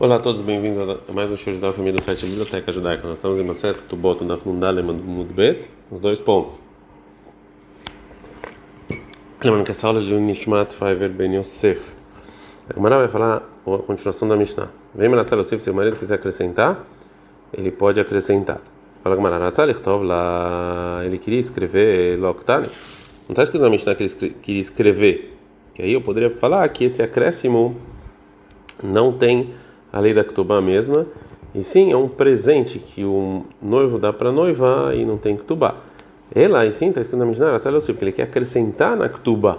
Olá a todos, bem-vindos a mais um show da família do site Biblioteca Judaica. Nós estamos em uma seta que tu bota na Fundale Mudbet, os dois pontos. Lembrando que essa aula é de Nishmat Faiver Ben Yosef. A Gemara vai falar a continuação da Mishnah. Vem Manatzal Yosef, se o marido quiser acrescentar, ele pode acrescentar. Fala Gemara, Natzal Ichtov lá, ele queria escrever Loktani. Não está escrito na Mishnah que ele queria escrever. Que aí eu poderia falar que esse acréscimo não tem a lei da Ketubá mesma, e sim é um presente que o noivo dá para noivar e não tem Ketubá. Ela, e sim, está escrito na Mishnah, porque ele quer acrescentar na Ketubá.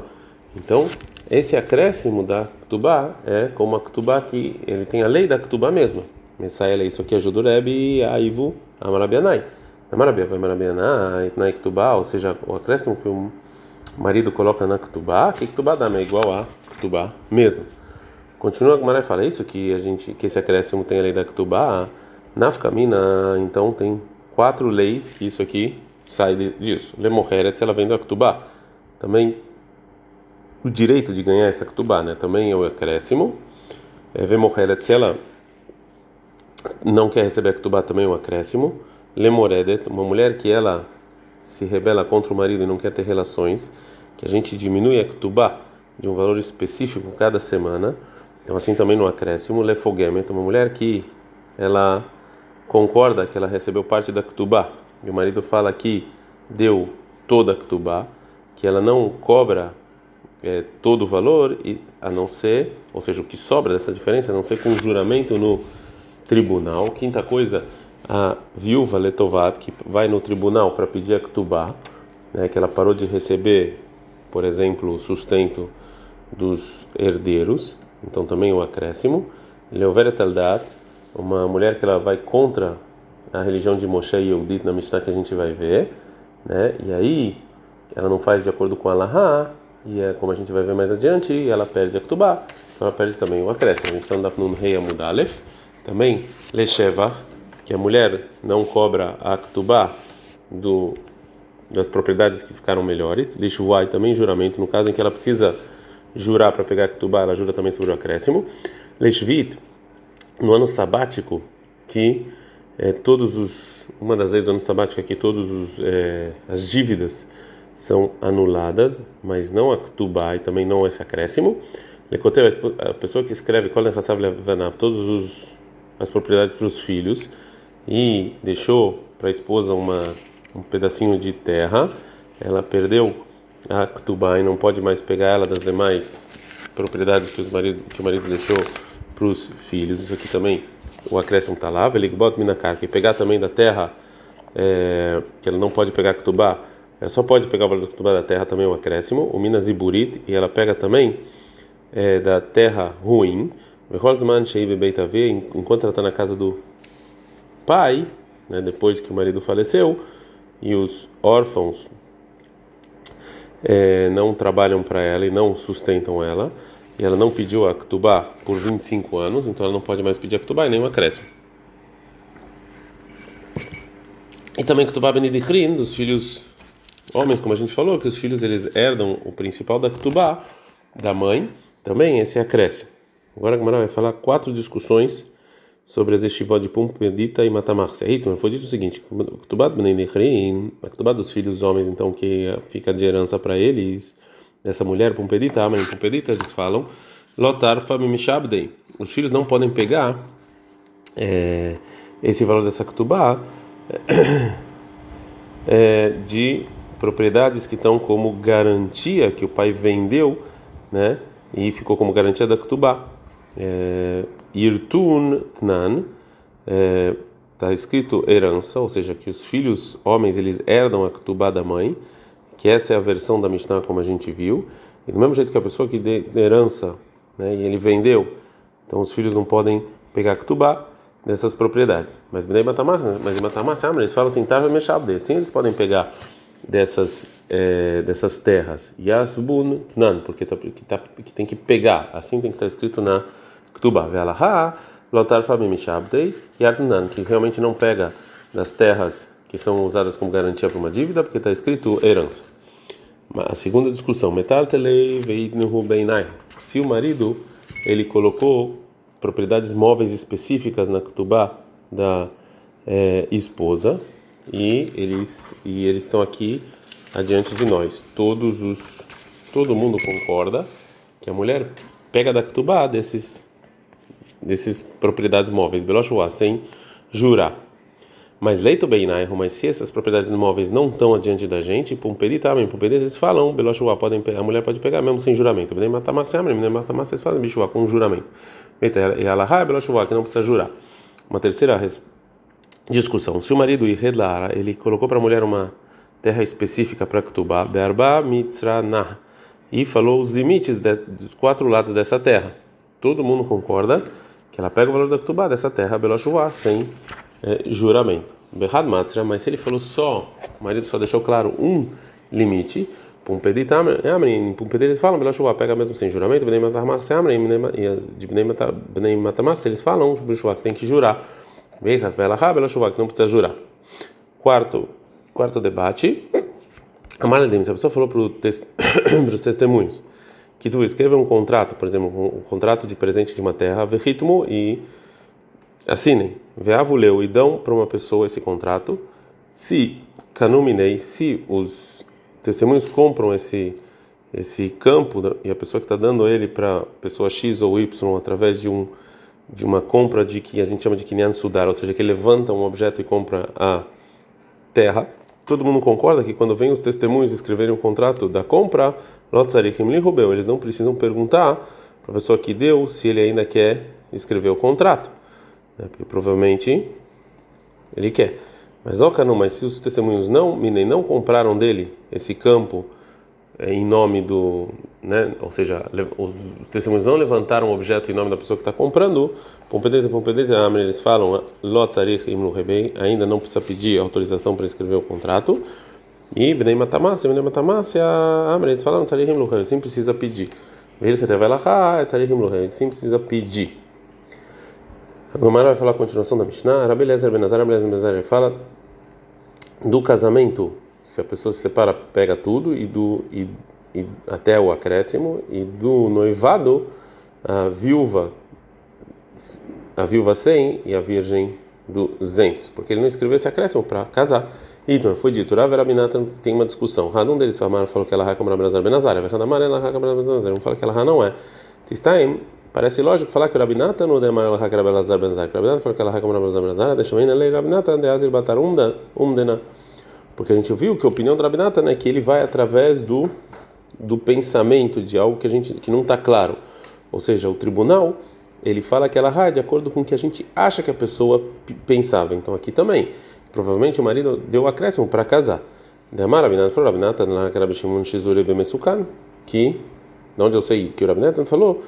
Então, esse acréscimo da Ketubá é como a Ketubá que ele tem a lei da Ketubá mesma. Messaela, isso aqui ajuda o Rebbe, a Ivu, a Marabianai. A Marabia vai Marabianai, na Ketubá, ou seja, o acréscimo que o marido coloca na Ketubá, que Ketubá dá é igual a Ketubá mesmo. Continua a Gemara fala isso que a gente que esse acréscimo tem a lei da Ketubá, Nafkamina, então tem quatro leis que isso aqui sai disso. Lemoreret, ela vem da Ketubá. Também o direito de ganhar essa Ketubá, né? Também é o acréscimo. É, Vemoreret, se ela não quer receber a Ketubá, também é o acréscimo. Lemoredet, uma mulher que ela se rebela contra o marido e não quer ter relações, que a gente diminui a Ketubá de um valor específico cada semana. Então assim também no acréscimo, lefogemet, uma mulher que ela concorda que ela recebeu parte da ktubá, e o marido fala que deu toda a ktubá, que ela não cobra é, todo o valor, e, a não ser, ou seja, o que sobra dessa diferença, a não ser com juramento no tribunal. Quinta coisa, a viúva letovat, que vai no tribunal para pedir a ktubá, né, que ela parou de receber, por exemplo, o sustento dos herdeiros, então também um acréscimo. Leoveret Aldat, uma mulher que ela vai contra a religião de Moshe e Yehudit na Mishnah que a gente vai ver, né? E aí ela não faz de acordo com a e é como a gente vai ver mais adiante, ela perde a Ktubá, então ela perde também o acréscimo. A gente está no Rei Amudalef, também Lesheva, que a mulher não cobra a Ktubá do das propriedades que ficaram melhores. Lishuai também juramento, no caso em que ela precisa jurar para pegar Ketubá, ela jura também sobre o acréscimo. Leishvit, no ano sabático, que é, todos os uma das leis do ano sabático é que todos os é, as dívidas são anuladas, mas não a Ketubá e também não esse acréscimo. Lecotel, a pessoa que escreve todos os as propriedades para os filhos e deixou para a esposa uma um pedacinho de terra, ela perdeu a Ktubá e não pode mais pegar ela das demais propriedades que, os marido, que o marido deixou para os filhos. Isso aqui também, o acréscimo está lá. Veligbot minakar, que pegar também da terra, é, que ela não pode pegar Ktubá, ela só pode pegar o valor da Ktubá da terra também, o acréscimo. O Minas Iburit, e ela pega também é, da terra ruim. Enquanto ela está na casa do pai, né, depois que o marido faleceu, e os órfãos é, não trabalham para ela e não sustentam ela, e ela não pediu a Ktubá por 25 anos, então ela não pode mais pedir a Ktubá e nem um acréscimo. E também Ktubá Benedichrin, dos filhos homens, como a gente falou, que os filhos eles herdam o principal da Ktubá, da mãe, também esse acréscimo. Agora a Gamara vai falar quatro discussões sobre as estivot de Pumpedita e Matamar Serrit, foi dito o seguinte: Benedechrim, a Ktubat dos filhos homens, então, que fica de herança para eles, dessa mulher, Pumpedita, Amen, Pumpedita, eles falam, Lotar Famimishabdei, os filhos não podem pegar é, esse valor dessa Ktubá é, de propriedades que estão como garantia que o pai vendeu, né, e ficou como garantia da Ktubá. É, Irtun Tnan, está é, escrito herança, ou seja, que os filhos homens eles herdam a Ketubá da mãe, que essa é a versão da Mishnah como a gente viu, e do mesmo jeito que a pessoa que dê herança, né, e ele vendeu, então os filhos não podem pegar Ketubá dessas propriedades. Mas mas em Matamar, eles falam assim, Tava Meshabde, sim eles podem pegar dessas é, dessas terras. Yasbun Nan, porque tá, que, tá, que tem que pegar, assim tem que estar escrito na Ktuba, Ve'alaha, Lotar Famim Shabdei, Yartunan, que realmente não pega das terras que são usadas como garantia para uma dívida, porque está escrito herança. A segunda discussão. Se o marido ele colocou propriedades móveis específicas na Ketubá da é, esposa e eles e eles estão aqui adiante de nós. Todos os todo mundo concorda que a mulher pega da Ketubá desses desses propriedades móveis, Beloshua, sem jurar. Mas leito bem mas se essas propriedades imóveis não estão adiante da gente, Pumpedi também, Pumpedi eles falam, Beloshua, podem a mulher pode pegar mesmo sem juramento. Nem matar Maxamre, nem matar vocês fazem bichua com juramento. E Alahá, Beloshua, que não precisa jurar. Uma terceira discussão. Se o marido Irredlara, ele colocou para a mulher uma terra específica para Ktubá, Berba Mitzranah, e falou os limites de, dos quatro lados dessa terra. Todo mundo concorda que ela pega o valor da Ktubá dessa terra, Beloshua, sem é, juramento. Berrad Matra, mas se ele falou só, o marido só deixou claro um limite, Pumpedi Amrin, Pumpedi eles falam, Bela Shuvah, pega mesmo sem juramento, Bnei Matamach se Amrin, e de Bnei Matamach eles falam, Bela Shuvah, que tem que jurar. Que não precisa jurar. Quarto, quarto debate, Amaredim, se a pessoa falou para os testemunhos, que tu escreva um contrato, por exemplo, um contrato de presente de uma terra, ritmo e assinem, veavuleu e dão para uma pessoa esse contrato. Se canuminei, se os testemunhos compram esse esse campo e a pessoa que está dando ele para pessoa X ou Y através de um de uma compra de que a gente chama de kinyan sudar, ou seja, que levanta um objeto e compra a terra. Todo mundo concorda que quando vem os testemunhos escreverem o um contrato da compra, eles não precisam perguntar para a pessoa que deu se ele ainda quer escrever o contrato né? porque provavelmente ele quer. Mas não, mas se os testemunhos não, nem não compraram dele esse campo em nome do, né, ou seja, os testemunhos não levantaram o objeto em nome da pessoa que está comprando, pompedete, eles falam, ainda não precisa pedir autorização para escrever o contrato. E Bnei Matamácia, Bnei Matamácia, eles falam, sim precisa pedir. Ele que vai lá, sim precisa pedir. A Gomara vai falar a continuação da Mishnah. Rabi Lezer Benazar, Rabi Lezer Benazar fala do casamento. Se a pessoa se separa, pega tudo e do e, e até o acréscimo e do noivado a viúva a viúva sem e a virgem duzentos, porque ele não escreveu esse acréscimo para casar. Então, foi dito, Rav Rabinatan tem uma discussão. Um deles falou que ela é como Rabi Benazar Benazar, Radamar ela é como Rabi Benazar, um fala que ela não é. Tistaim Parece lógico falar que o Rabinata não demara la hak Rabelazar Benzar. Rabinata falou que ela hak Rabelazar Benzar, deixa eu ir na lei Rabinata de Azir Batar Umdena. Porque a gente viu que a opinião do Rabinata né, que ele vai através do do pensamento de algo que a gente que não está claro. Ou seja, o tribunal ele fala que ela é de acordo com o que a gente acha que a pessoa pensava. Então aqui também, provavelmente o marido deu acréscimo para casar. Demar Rabinata falou Rabinata na Rabbi Shimon Shizuri Bemesukan, que de onde eu sei que o Rabinata falou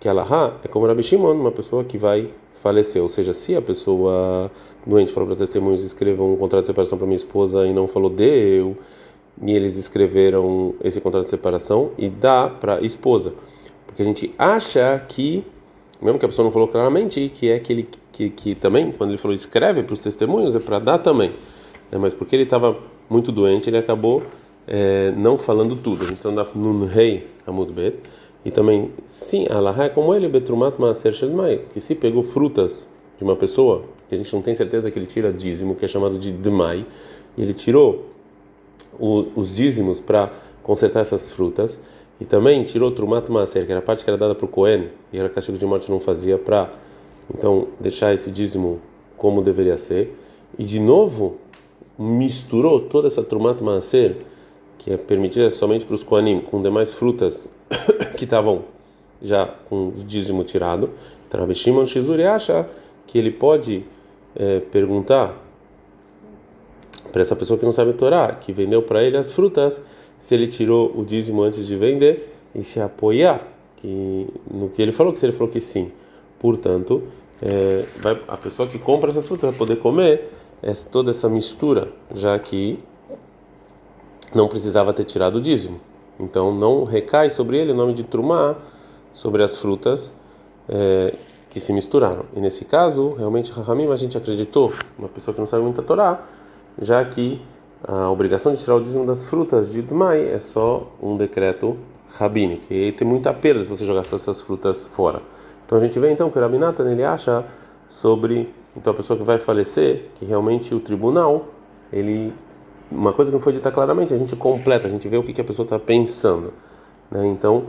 que Alaha é como Rabi Shimon, uma pessoa que vai falecer. Ou seja, se a pessoa doente falou para testemunhos escrevam um contrato de separação para minha esposa e não falou deu, e eles escreveram esse contrato de separação e dá para esposa. Porque a gente acha que, mesmo que a pessoa não falou claramente, que é aquele que, que também, quando ele falou escreve para os testemunhos, é para dar também. É, mas porque ele estava muito doente, ele acabou é, não falando tudo. A gente está no rei Amud Bet. E também, sim, Allah é como ele, Betrumat Maaser Shedmai, que se pegou frutas de uma pessoa, que a gente não tem certeza que ele tira dízimo, que é chamado de Dmai, e ele tirou o, os dízimos para consertar essas frutas, e também tirou Trumat Maaser, que era a parte que era dada para o Cohen, e era castigo de morte não fazia, para então deixar esse dízimo como deveria ser, e de novo misturou toda essa Trumat Maaser que é permitida somente para os Koanim, com demais frutas que estavam já com o dízimo tirado. Então, Shizuri acha que ele pode é, perguntar para essa pessoa que não sabe Torá, que vendeu para ele as frutas, se ele tirou o dízimo antes de vender e se apoiar que, no que ele falou, que se ele falou que sim. Portanto, é, vai, a pessoa que compra essas frutas vai poder comer essa, toda essa mistura, já que não precisava ter tirado o dízimo. Então não recai sobre ele o nome de Trumá sobre as frutas é, que se misturaram. E nesse caso, realmente, Rahamim, a gente acreditou, uma pessoa que não sabe muito a Torá, já que a obrigação de tirar o dízimo das frutas de Dmai é só um decreto rabínico. E aí tem muita perda se você jogar essas frutas fora. Então a gente vê então que o Rabinatan ele acha sobre então a pessoa que vai falecer que realmente o tribunal ele uma coisa que não foi dita claramente a gente completa a gente vê o que, que a pessoa está pensando né? então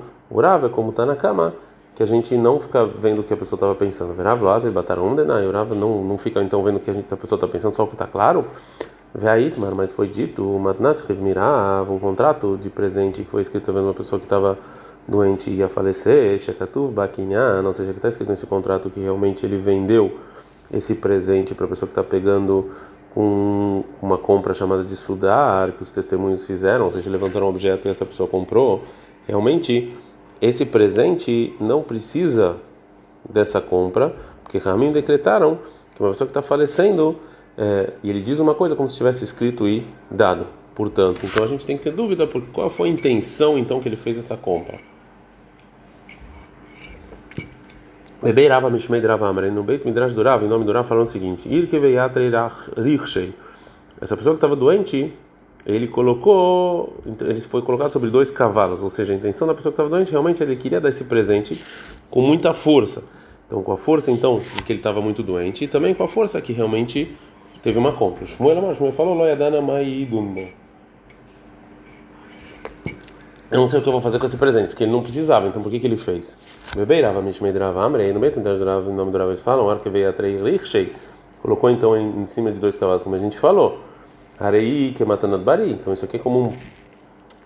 é como está na cama que a gente não fica vendo o que a pessoa estava pensando. Rav Lazer bataram denai. Rav não não fica então vendo o que a, gente, a pessoa está pensando, só o que está claro. Veitmar, mas foi dito, um contrato de presente que foi escrito vendo uma pessoa que estava doente ia falecer, Shekatuv Bakinyan, ou seja, que está escrito nesse contrato que realmente ele vendeu esse presente para a pessoa que está pegando com uma compra chamada de sudar, que os testemunhos fizeram, ou seja, levantaram um objeto e essa pessoa comprou, realmente esse presente não precisa dessa compra, porque Ramin decretaram que uma pessoa que está falecendo é, e ele diz uma coisa como se tivesse escrito e dado. Portanto, então a gente tem que ter dúvida porque qual foi a intenção então que ele fez essa compra. Bebeirava Mishmei Dravamre, no Beit Midrash Durav, em nome do Rav, falando o seguinte: Ir Essa pessoa que estava doente, ele colocou, ele foi colocado sobre dois cavalos, ou seja, a intenção da pessoa que estava doente realmente ele queria dar esse presente com muita força. Então, com a força então de que ele estava muito doente e também com a força que realmente teve uma compra. Shmuel, Shmuel falou, Loyadana Maidum. Eu não sei o que eu vou fazer com esse presente, porque ele não precisava, então por que, que ele fez? Bebeirava, Mishmeidrava, Amrei, no meio do nome do Rav, eles falam, Arque veio atrás, colocou então em, em cima de dois cavalos, como a gente falou. Arei que matando bari. Então isso aqui é como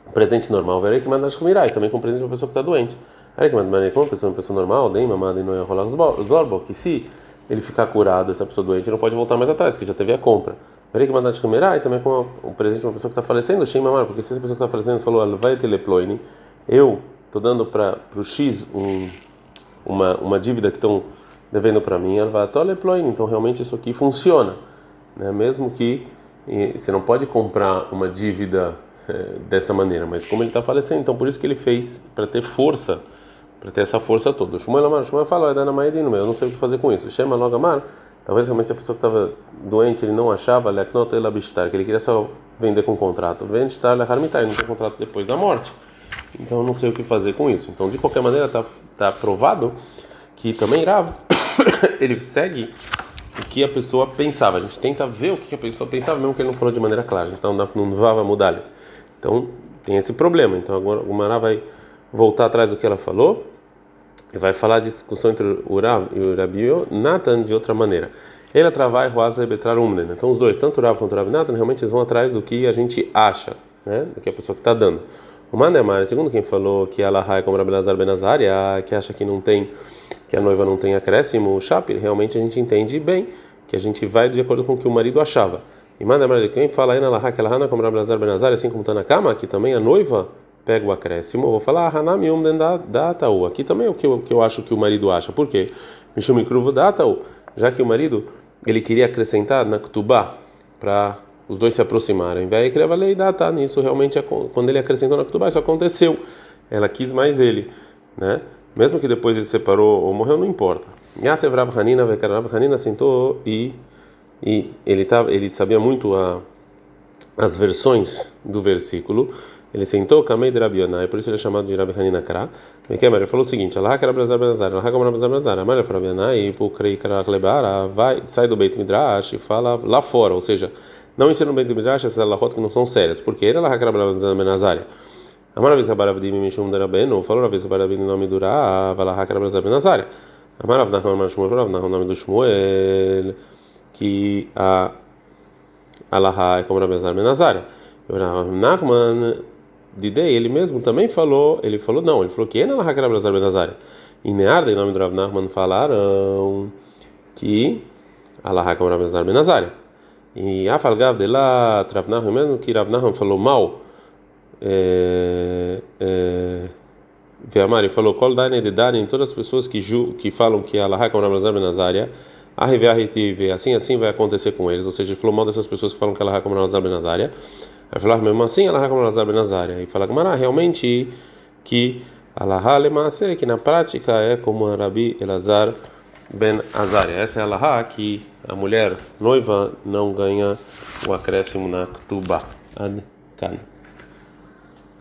um presente normal. Verei que manda mirai, também como presente para uma pessoa que está doente. Arei que bari como uma pessoa, uma pessoa normal, nem mamada e não ia rolar os zorbo, que se ele ficar curado, essa pessoa doente, não pode voltar mais atrás, porque já teve a compra. Verei que manda mirai, também como um presente para uma pessoa que está falecendo, Shem mamar, porque se essa pessoa que está falecendo falou, vai teleploine, eu estou dando para o X um, uma, uma dívida que estão devendo para mim, ela vai teleploine, então realmente isso aqui funciona, né? mesmo que e você não pode comprar uma dívida é, dessa maneira, mas como ele está falecendo, então por isso que ele fez para ter força, para ter essa força toda. O Shmuel Amar, Shmuel fala, eu não sei o que fazer com isso. Chama logo Amar, talvez realmente a pessoa que estava doente ele não achava, Leknot Elabistar, que ele queria só vender com contrato. Vende estar Leharmitai, não tem contrato depois da morte. Então não sei o que fazer com isso. Então de qualquer maneira está tá provado que também Rav ele segue o que a pessoa pensava. A gente tenta ver o que a pessoa pensava, mesmo que ele não falou de maneira clara. A gente está no Vava Mudalha. Então, tem esse problema. Então, agora o Mará vai voltar atrás do que ela falou vai falar a discussão entre o Rav e o Natan de outra maneira. Ele Roasa e Betrar Umnen. Então, os dois, tanto o Rav quanto o Rabi Natan, realmente eles vão atrás do que a gente acha, né? do que a pessoa que está dando. O Manemar, segundo quem falou que ela é como Rabi Lazar Benazaria, que acha que não tem que a noiva não tem acréscimo, o chapir, realmente a gente entende bem que a gente vai de acordo com o que o marido achava. E manda quem fala aí na Laha, que ela como Rabelazar Benazar, assim como está na cama, que também a noiva pega o acréscimo. Vou falar ah, Hanami um da Ataú. Aqui também é o que eu, que eu acho que o marido acha. Por quê? Mishumikruvo da Ataú. Já que o marido ele queria acrescentar na Ktubá para os dois se aproximarem. Vai criar a lei data nisso realmente quando ele acrescentou na Ktubá isso aconteceu. Ela quis mais ele, né? Mesmo que depois ele separou ou morreu, não importa. Yatev Hanina, Rav Hanina sentou e, e ele, tava, ele sabia muito a, as versões do versículo. Ele sentou Kamei de Rabi Yonai, por isso ele é chamado de Rabi Hanina Kra. Ele falou o seguinte: Allah que Rabbi Lazar Benazar, Allah que Rabbi Lazar Benazar, Amalha Yonai, Pukrei Karak Lebara, vai, sai do Beit Midrash e fala lá fora, ou seja, não ensina no Beit Midrash essas alahot que não são sérias, porque ele é Allah que Rabbi Lazar Benazar. Amar Rav Zabarav Mishum Darabenu, falou Rav Zabarav em nome do Ra, Valahá Karabrazar Benazar. Amar Rav Nachman Amar Shmuel, Rav Nachman, nome do Shmuel, que a Alahá é como Rav Benazar. Rav Nachman, Didei, ele mesmo também falou, ele falou não, ele falou que Alahá Karabrazar Benazar. E Nearda, em nome do Rav Nachman, falaram que é como Rav Benazar. E Afalgav de lá, Rav Nachman, mesmo que Rav Nachman falou mal, é, é, Veamari falou: Kol Dani de Dani, todas as pessoas que, ju, que falam que Allah é como Ramazar Benazaria, assim assim vai acontecer com eles. Ou seja, ele falou mal dessas pessoas que falam que Allah é como Ramazar Benazaria. Aí falou: mesmo assim, Allah como Ramazar Benazaria. E fala: Gamara, realmente que Allah Lemase, que na prática é como Rabi Elazar Ben Azaria. Essa é a Allah que a mulher noiva não ganha o acréscimo na Tuba. Ad -kan.